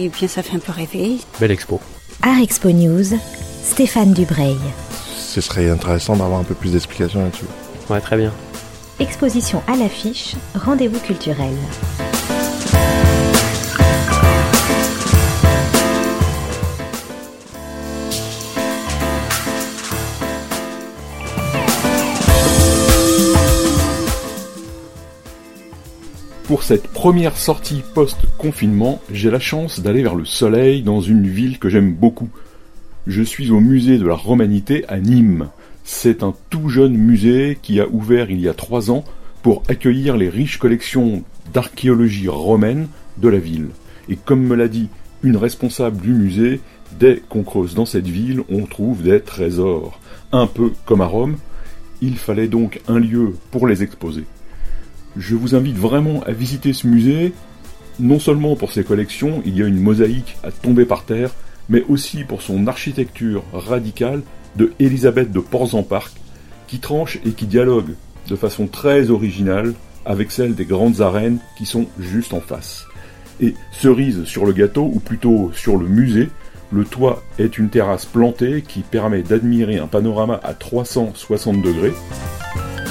et bien ça fait un peu rêver. Belle expo. Art Expo News, Stéphane Dubreuil. Ce serait intéressant d'avoir un peu plus d'explications là-dessus. Ouais, très bien. Exposition à l'affiche, rendez-vous culturel. Pour cette première sortie post-confinement, j'ai la chance d'aller vers le soleil dans une ville que j'aime beaucoup. Je suis au musée de la Romanité à Nîmes. C'est un tout jeune musée qui a ouvert il y a trois ans pour accueillir les riches collections d'archéologie romaine de la ville. Et comme me l'a dit une responsable du musée, dès qu'on creuse dans cette ville, on trouve des trésors. Un peu comme à Rome, il fallait donc un lieu pour les exposer. Je vous invite vraiment à visiter ce musée, non seulement pour ses collections, il y a une mosaïque à tomber par terre, mais aussi pour son architecture radicale de Elisabeth de Porzenpark, qui tranche et qui dialogue de façon très originale avec celle des grandes arènes qui sont juste en face. Et cerise sur le gâteau, ou plutôt sur le musée, le toit est une terrasse plantée qui permet d'admirer un panorama à 360 degrés.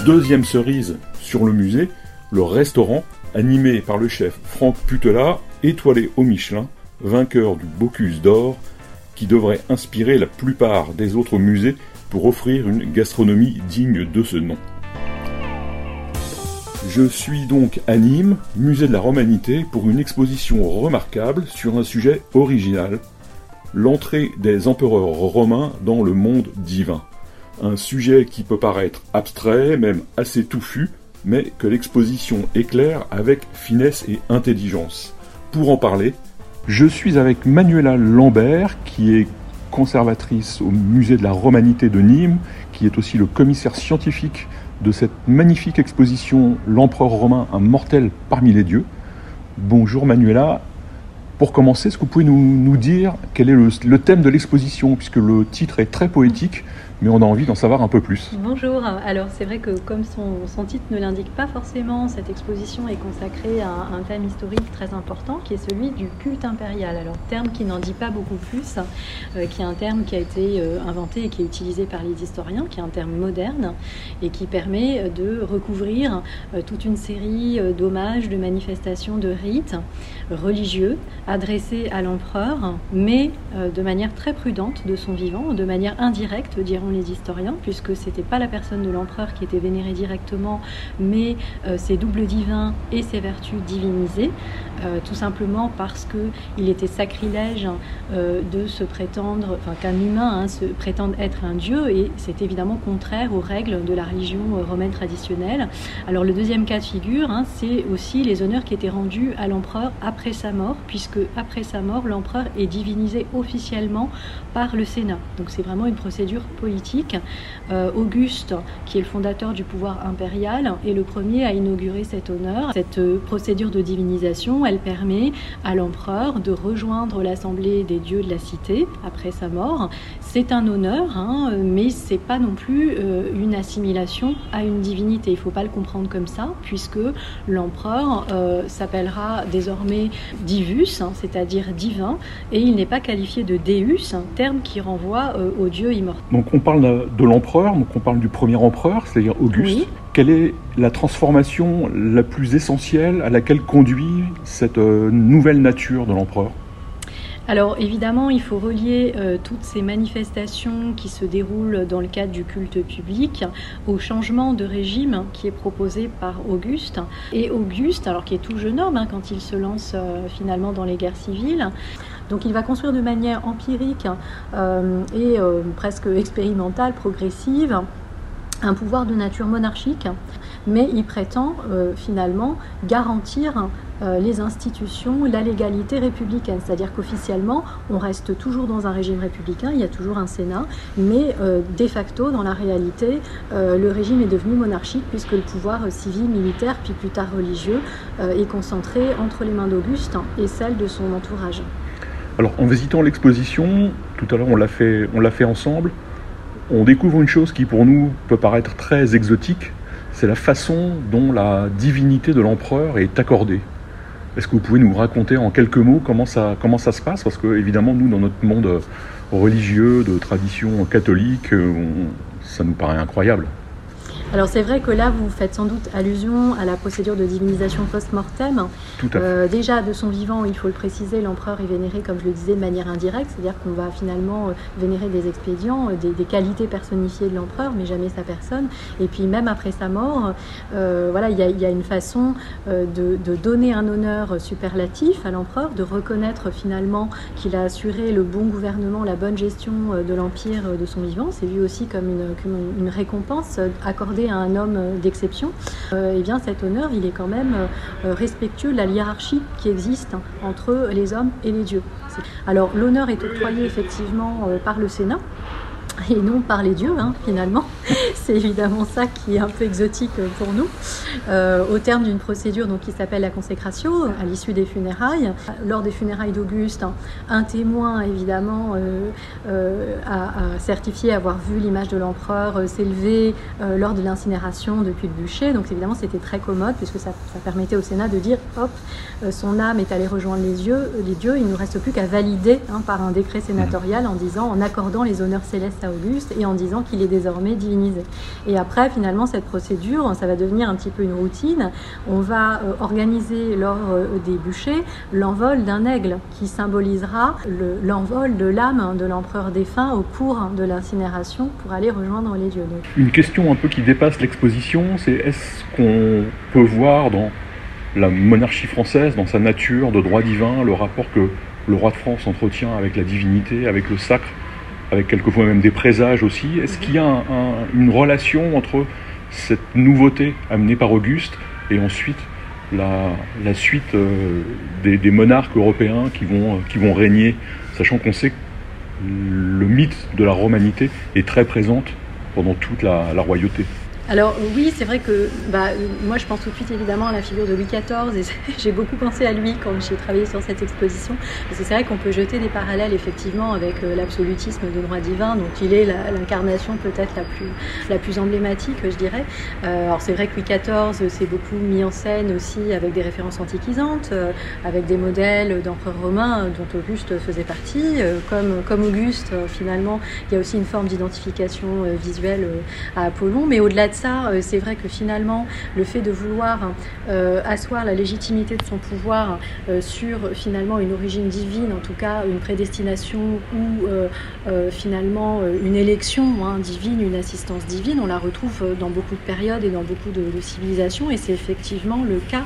Deuxième cerise sur le musée, le restaurant, animé par le chef Franck Putela, étoilé au Michelin, vainqueur du Bocuse d'or, qui devrait inspirer la plupart des autres musées pour offrir une gastronomie digne de ce nom. Je suis donc à Nîmes, musée de la Romanité, pour une exposition remarquable sur un sujet original, l'entrée des empereurs romains dans le monde divin. Un sujet qui peut paraître abstrait, même assez touffu, mais que l'exposition éclaire avec finesse et intelligence. Pour en parler, je suis avec Manuela Lambert, qui est conservatrice au musée de la Romanité de Nîmes, qui est aussi le commissaire scientifique de cette magnifique exposition L'empereur romain, un mortel parmi les dieux. Bonjour Manuela. Pour commencer, est-ce que vous pouvez nous, dire quel est le thème de l'exposition, puisque le titre est très poétique mais on a envie d'en savoir un peu plus. Bonjour, alors c'est vrai que comme son, titre ne l'indique pas forcément, cette exposition est consacrée à un thème historique très important qui est celui du culte impérial. Alors terme qui n'en dit pas beaucoup plus, euh, qui est un terme qui a été euh, inventé et qui est utilisé par les historiens, qui est un terme moderne et qui permet de recouvrir euh, toute une série d'hommages, de manifestations, de rites religieux adressés à l'empereur, mais de manière très prudente de son vivant, de manière indirecte, les historiens, puisque c'était pas la personne de l'empereur qui était vénérée directement, mais euh, ses doubles divins et ses vertus divinisées, euh, tout simplement parce que il était sacrilège euh, de se prétendre, enfin qu'un humain hein, se prétende être un dieu, et c'est évidemment contraire aux règles de la religion romaine traditionnelle. Alors le deuxième cas de figure, hein, c'est aussi les honneurs qui étaient rendus à l'empereur après sa mort, puisque après sa mort, l'empereur est divinisé officiellement par le Sénat. Donc c'est vraiment une procédure politique euh, Auguste, qui est le fondateur du pouvoir impérial, est le premier à inaugurer cet honneur. Cette euh, procédure de divinisation, elle permet à l'empereur de rejoindre l'assemblée des dieux de la cité après sa mort. C'est un honneur, hein, mais c'est pas non plus euh, une assimilation à une divinité. Il faut pas le comprendre comme ça, puisque l'empereur s'appellera désormais divus, hein, c'est-à-dire divin, et il n'est pas qualifié de deus, un terme qui renvoie au dieu parle de l'empereur, donc on parle du premier empereur, c'est-à-dire Auguste. Quelle est la transformation la plus essentielle à laquelle conduit cette euh, nouvelle nature de l'empereur? Alors évidemment, il faut relier euh, toutes ces manifestations qui se déroulent dans le cadre du culte public au changement de régime qui est proposé par Auguste. Et Auguste, alors qui est tout jeune homme hein, quand il se lance euh, finalement dans les guerres civiles, donc il va construire de manière empirique euh, et presque expérimentale, progressive, un pouvoir de nature monarchique, mais il prétend finalement garantir les institutions, la légalité républicaine. C'est-à-dire qu'officiellement, on reste toujours dans un régime républicain, il y a toujours un Sénat, mais de facto, dans la réalité, le régime est devenu monarchique puisque le pouvoir civil, militaire, puis plus tard religieux, est concentré entre les mains d'Auguste et celles de son entourage. Alors en visitant l'exposition, tout à l'heure on l'a fait, on l'a fait ensemble, on découvre une chose qui pour nous peut paraître très exotique, c'est la façon dont la divinité de l'empereur est accordée. Est-ce que vous pouvez nous raconter en quelques mots comment ça, comment ça se passe? Parce que évidemment, nous, dans notre monde religieux, de tradition catholique, ça nous paraît incroyable. Alors c'est vrai que là, vous faites sans doute allusion à la procédure de divinisation post-mortem. Euh, déjà, de son vivant, il faut le préciser, l'empereur est vénéré, comme je le disais, de manière indirecte, c'est-à-dire qu'on va finalement euh, vénérer des expédients, euh, des, qualités personnifiées de l'empereur, mais jamais sa personne. Et puis même après sa mort, voilà, il y, a une façon de, donner un honneur superlatif à l'empereur, de reconnaître finalement qu'il a assuré le bon gouvernement, la bonne gestion de l'empire de son vivant. C'est vu aussi comme une, une récompense accordée à un homme euh, d'exception, euh, eh bien cet honneur, il est quand même euh, respectueux de la hiérarchie qui existe hein, entre les hommes et les dieux. Alors l'honneur est octroyé effectivement par le Sénat, et non par les dieux, hein, finalement. C'est évidemment ça qui est un peu exotique pour nous. Euh, au terme d'une procédure donc, qui s'appelle la consécration, à l'issue des funérailles, lors des funérailles d'Auguste, un témoin, évidemment, euh, euh, a, certifié avoir vu l'image de l'empereur s'élever lors de l'incinération depuis le bûcher. Donc, évidemment, c'était très commode, puisque ça, permettait au Sénat de dire hop, son âme est allée rejoindre les dieux, les dieux il ne nous reste plus qu'à valider hein, par un décret sénatorial en disant, en accordant les honneurs célestes à Auguste et en disant qu'il est désormais divinisé. Et après, finalement, cette procédure, ça va devenir un petit peu une routine. On va euh, organiser lors euh, des bûchers l'envol d'un aigle qui symbolisera l'envol de l'âme de l'empereur défunt au cours de l'incinération pour aller rejoindre les dieux. Une question un peu qui dépasse l'exposition, c'est est-ce qu'on peut voir dans la monarchie française, dans sa nature de droit divin, le rapport que le roi de France entretient avec la divinité, avec le sacre, avec quelquefois même des présages aussi. Est-ce qu'il y a une relation entre cette nouveauté amenée par Auguste et ensuite la, suite euh, des, monarques européens qui vont, qui vont régner, sachant qu'on sait que le mythe de la romanité est très présente pendant toute la royauté? Alors oui, c'est vrai que bah, moi je pense tout de suite évidemment à la figure de Louis XIV et j'ai beaucoup pensé à lui quand j'ai travaillé sur cette exposition. Parce que c'est vrai qu'on peut jeter des parallèles effectivement avec euh, l'absolutisme de droit divin, donc il est l'incarnation peut-être la plus, la plus emblématique, je dirais. Euh, alors c'est vrai que Louis XIV s'est beaucoup mis en scène aussi avec des références antiquisantes, euh, avec des modèles d'empereurs romains dont Auguste faisait partie. comme, comme Auguste, finalement, il y a aussi une forme d'identification visuelle à Apollon, mais au-delà de ça, euh, c'est vrai que finalement, le fait de vouloir euh, asseoir la légitimité de son pouvoir euh, sur finalement une origine divine, en tout cas une prédestination ou finalement une élection hein, divine, une assistance divine, on la retrouve dans beaucoup de périodes et dans beaucoup de, civilisations, et c'est effectivement le cas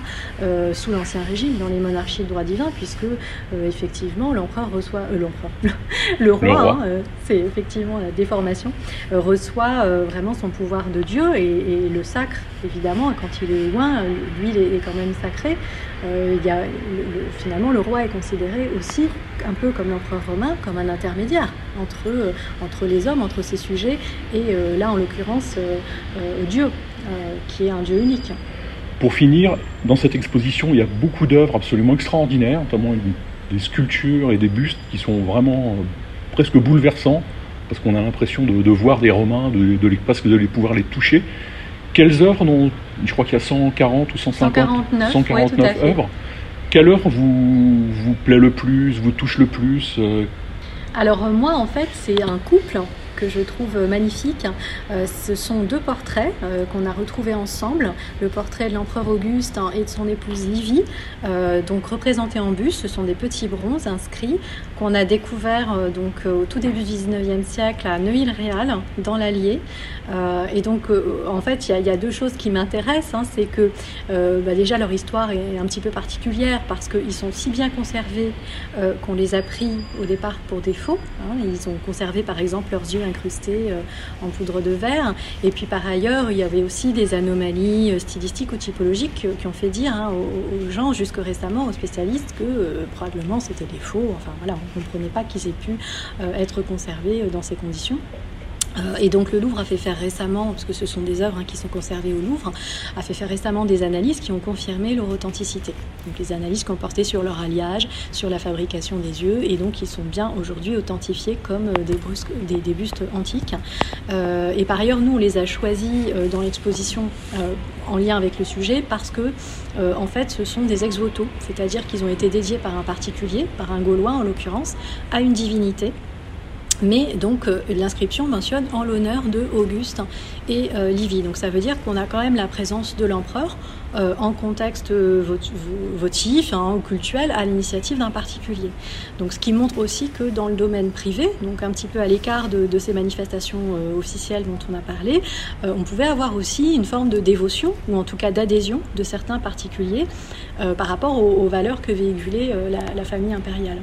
sous l'Ancien Régime, dans les monarchies de droit divin, puisque effectivement l'empereur reçoit l'empereur, le roi, hein, c'est effectivement la déformation, reçoit vraiment son pouvoir de Dieu. Et, le sacre, évidemment, quand il est loin, lui, il est quand même sacré. Euh, il y a, finalement, le roi est considéré aussi, un peu comme l'empereur romain, comme un intermédiaire entre, euh, entre les hommes, entre ses sujets, et euh, là, en l'occurrence, Dieu, qui est un Dieu unique. Pour finir, dans cette exposition, il y a beaucoup d'œuvres absolument extraordinaires, notamment des sculptures et des bustes qui sont vraiment presque bouleversants parce qu'on a l'impression de, voir des Romains, de, de les, presque de les pouvoir les toucher. Quelles œuvres, dont, je crois qu'il y a 140 ou 150, 149, œuvres, quelle œuvre vous, vous plaît le plus, vous touche le plus euh? Alors euh, moi en fait c'est un couple que je trouve magnifique. Euh, ce sont deux portraits euh, qu'on a retrouvés ensemble. Le portrait de l'empereur Auguste hein, et de son épouse Livie, euh, donc représentés en buste. Ce sont des petits bronzes inscrits qu'on a découverts donc au tout début du 19e siècle à Neuilly-Réal, dans l'Allier. et donc, en fait, il y, a deux choses qui m'intéressent. Hein. c'est que bah, déjà leur histoire est un petit peu particulière parce qu'ils sont si bien conservés qu'on les a pris au départ pour des faux. Hein. Ils ont conservé par exemple leurs yeux incrustés euh, en poudre de verre. Et puis par ailleurs, il y avait aussi des anomalies euh, stylistiques ou typologiques qui ont fait dire hein, aux, gens, jusque récemment, aux spécialistes, que euh, probablement c'était des faux. Enfin voilà, on ne comprenait pas qu'ils aient pu être conservés dans ces conditions. Euh, et donc le Louvre a fait faire récemment, parce que ce sont des œuvres hein, qui sont conservées au Louvre, a fait faire récemment des analyses qui ont confirmé leur authenticité. Donc les analyses qui ont porté sur leur alliage, sur la fabrication des yeux, et donc ils sont bien aujourd'hui authentifiés comme euh, des, bustes antiques. Euh, et par ailleurs, nous, on les a choisis dans l'exposition en lien avec le sujet parce que, en fait, ce sont des ex-voto, c'est-à-dire qu'ils ont été dédiés par un particulier, par un Gaulois en l'occurrence, à une divinité mais donc euh, l'inscription mentionne en l'honneur de Auguste et euh, Livy. Donc ça veut dire qu'on a quand même la présence de l'empereur euh, en contexte votif hein, ou cultuel à l'initiative d'un particulier. Donc ce qui montre aussi que dans le domaine privé, donc un petit peu à l'écart de, ces manifestations officielles dont on a parlé, on pouvait avoir aussi une forme de dévotion ou en tout cas d'adhésion de certains particuliers par rapport aux, valeurs que véhiculait la, la famille impériale.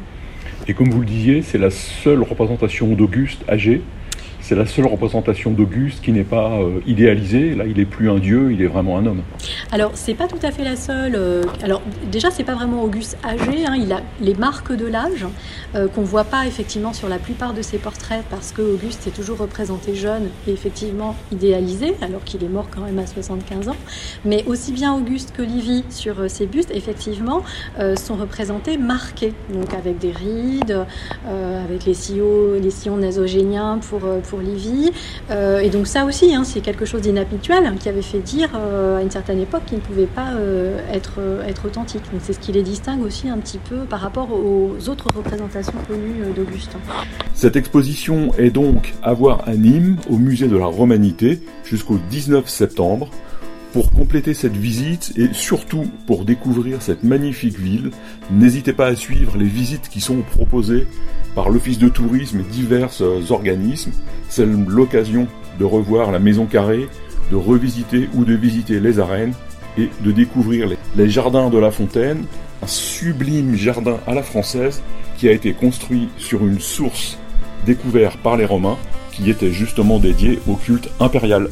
Et comme vous le disiez, c'est la seule représentation d'Auguste âgé. C'est la seule représentation d'Auguste qui n'est pas euh, idéalisée. Là, il n'est plus un dieu, il est vraiment un homme. Alors, c'est pas tout à fait la seule. Euh, alors, déjà, c'est pas vraiment Auguste âgé. Hein, il a les marques de l'âge euh, qu'on voit pas effectivement sur la plupart de ses portraits parce que Auguste est toujours représenté jeune et effectivement idéalisé, alors qu'il est mort quand même à 75 ans. Mais aussi bien Auguste que Livy sur ses bustes, effectivement, sont représentés marqués, donc avec des rides, avec les sillons, les nasogéniens pour pour Livy. Euh, et donc ça aussi, hein, c'est quelque chose d'inhabituel hein, qui avait fait dire euh, à une certaine époque qu'il ne pouvait pas euh, être, être authentique. Donc c'est ce qui les distingue aussi un petit peu par rapport aux autres représentations connues d'Auguste. Cette exposition est donc à voir à Nîmes, au musée de la Romanité, jusqu'au 19 septembre. Pour compléter cette visite et surtout pour découvrir cette magnifique ville, n'hésitez pas à suivre les visites qui sont proposées par l'Office de tourisme et divers organismes. C'est l'occasion de revoir la Maison Carrée, de revisiter ou de visiter les arènes et de découvrir les jardins de la Fontaine, un sublime jardin à la française qui a été construit sur une source découverte par les Romains qui était justement dédiée au culte impérial.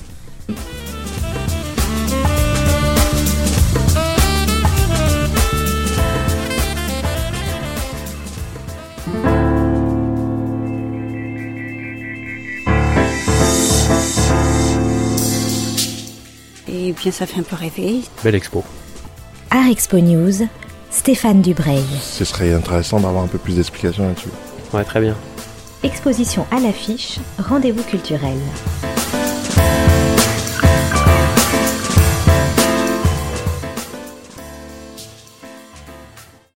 Et bien, ça fait un peu rêver. Belle expo. Art Expo News, Stéphane Dubreuil. Ce serait intéressant d'avoir un peu plus d'explications là-dessus. Ouais, très bien. Exposition à l'affiche, rendez-vous culturel.